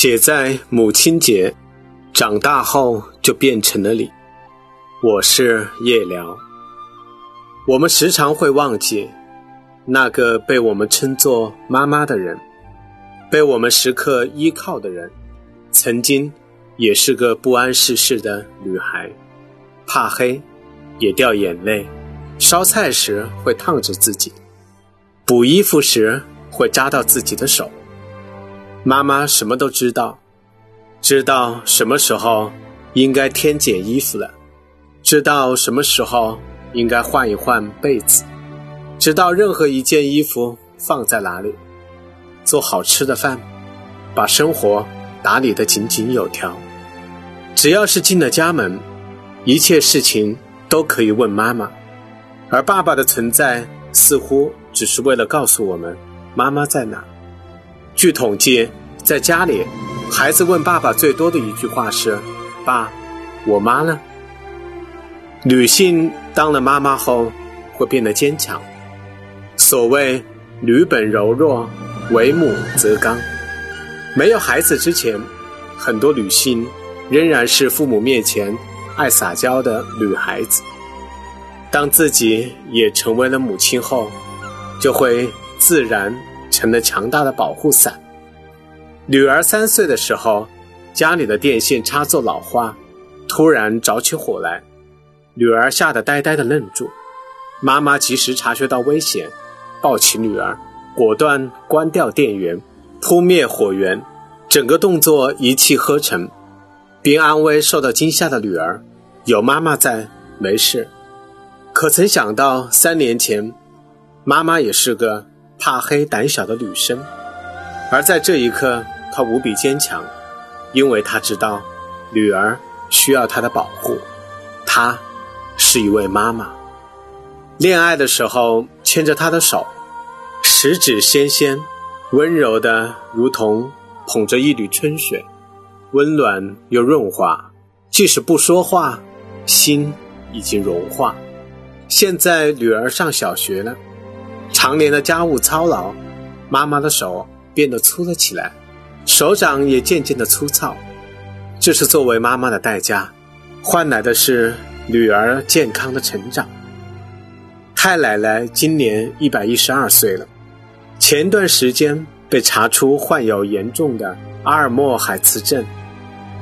写在母亲节，长大后就变成了你。我是夜聊。我们时常会忘记，那个被我们称作妈妈的人，被我们时刻依靠的人，曾经也是个不谙世事的女孩，怕黑，也掉眼泪，烧菜时会烫着自己，补衣服时会扎到自己的手。妈妈什么都知道，知道什么时候应该添减衣服了。知道什么时候应该换一换被子，知道任何一件衣服放在哪里，做好吃的饭，把生活打理得井井有条。只要是进了家门，一切事情都可以问妈妈，而爸爸的存在似乎只是为了告诉我们妈妈在哪。据统计，在家里，孩子问爸爸最多的一句话是：“爸，我妈呢？”女性当了妈妈后，会变得坚强。所谓“女本柔弱，为母则刚”。没有孩子之前，很多女性仍然是父母面前爱撒娇的女孩子。当自己也成为了母亲后，就会自然成了强大的保护伞。女儿三岁的时候，家里的电线插座老化，突然着起火来。女儿吓得呆呆的愣住，妈妈及时察觉到危险，抱起女儿，果断关掉电源，扑灭火源，整个动作一气呵成，并安慰受到惊吓的女儿：“有妈妈在，没事。”可曾想到，三年前，妈妈也是个怕黑、胆小的女生，而在这一刻，她无比坚强，因为她知道，女儿需要她的保护，她。是一位妈妈，恋爱的时候牵着她的手，十指纤纤，温柔的如同捧着一缕春水，温暖又润滑。即使不说话，心已经融化。现在女儿上小学了，常年的家务操劳，妈妈的手变得粗了起来，手掌也渐渐的粗糙。这是作为妈妈的代价，换来的是。女儿健康的成长。太奶奶今年一百一十二岁了，前段时间被查出患有严重的阿尔默海茨症。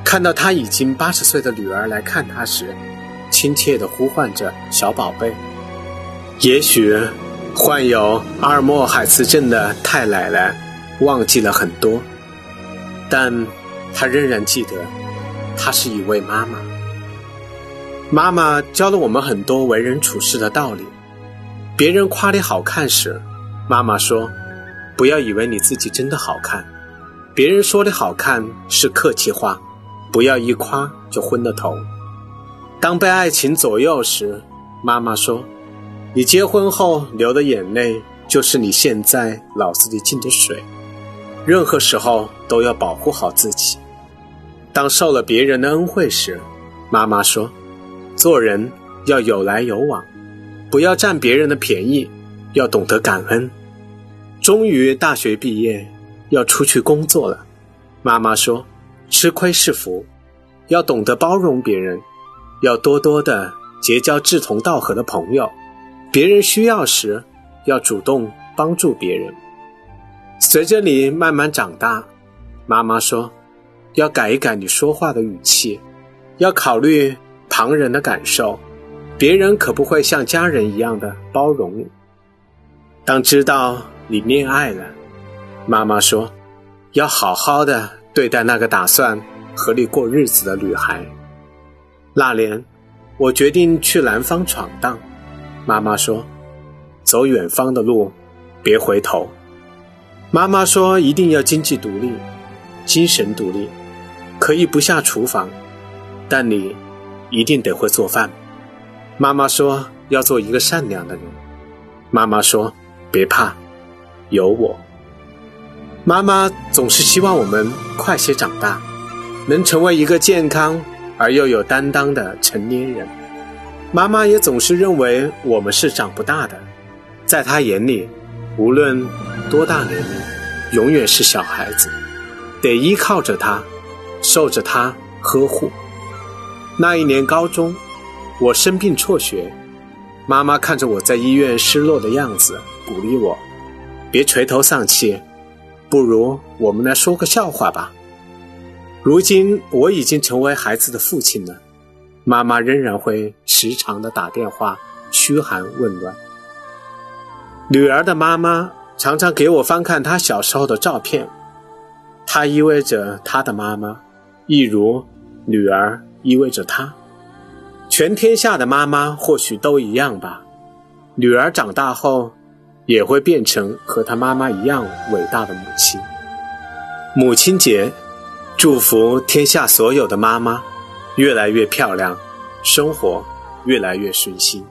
看到她已经八十岁的女儿来看她时，亲切地呼唤着“小宝贝”。也许患有阿尔默海茨症的太奶奶忘记了很多，但她仍然记得，她是一位妈妈。妈妈教了我们很多为人处事的道理。别人夸你好看时，妈妈说：“不要以为你自己真的好看。”别人说的好看是客气话，不要一夸就昏了头。当被爱情左右时，妈妈说：“你结婚后流的眼泪，就是你现在脑子里进的水。任何时候都要保护好自己。”当受了别人的恩惠时，妈妈说。做人要有来有往，不要占别人的便宜，要懂得感恩。终于大学毕业，要出去工作了。妈妈说：“吃亏是福，要懂得包容别人，要多多的结交志同道合的朋友。别人需要时，要主动帮助别人。”随着你慢慢长大，妈妈说：“要改一改你说话的语气，要考虑。”旁人的感受，别人可不会像家人一样的包容你。当知道你恋爱了，妈妈说，要好好的对待那个打算和你过日子的女孩。那年，我决定去南方闯荡，妈妈说，走远方的路，别回头。妈妈说，一定要经济独立，精神独立，可以不下厨房，但你。一定得会做饭。妈妈说要做一个善良的人。妈妈说别怕，有我。妈妈总是希望我们快些长大，能成为一个健康而又有担当的成年人。妈妈也总是认为我们是长不大的，在她眼里，无论多大年龄，永远是小孩子。得依靠着她，受着她呵护。那一年高中，我生病辍学，妈妈看着我在医院失落的样子，鼓励我：“别垂头丧气，不如我们来说个笑话吧。”如今我已经成为孩子的父亲了，妈妈仍然会时常的打电话嘘寒问暖。女儿的妈妈常常给我翻看她小时候的照片，她意味着她的妈妈，一如女儿意味着她。全天下的妈妈或许都一样吧，女儿长大后也会变成和她妈妈一样伟大的母亲。母亲节。祝福天下所有的妈妈，越来越漂亮，生活越来越顺心。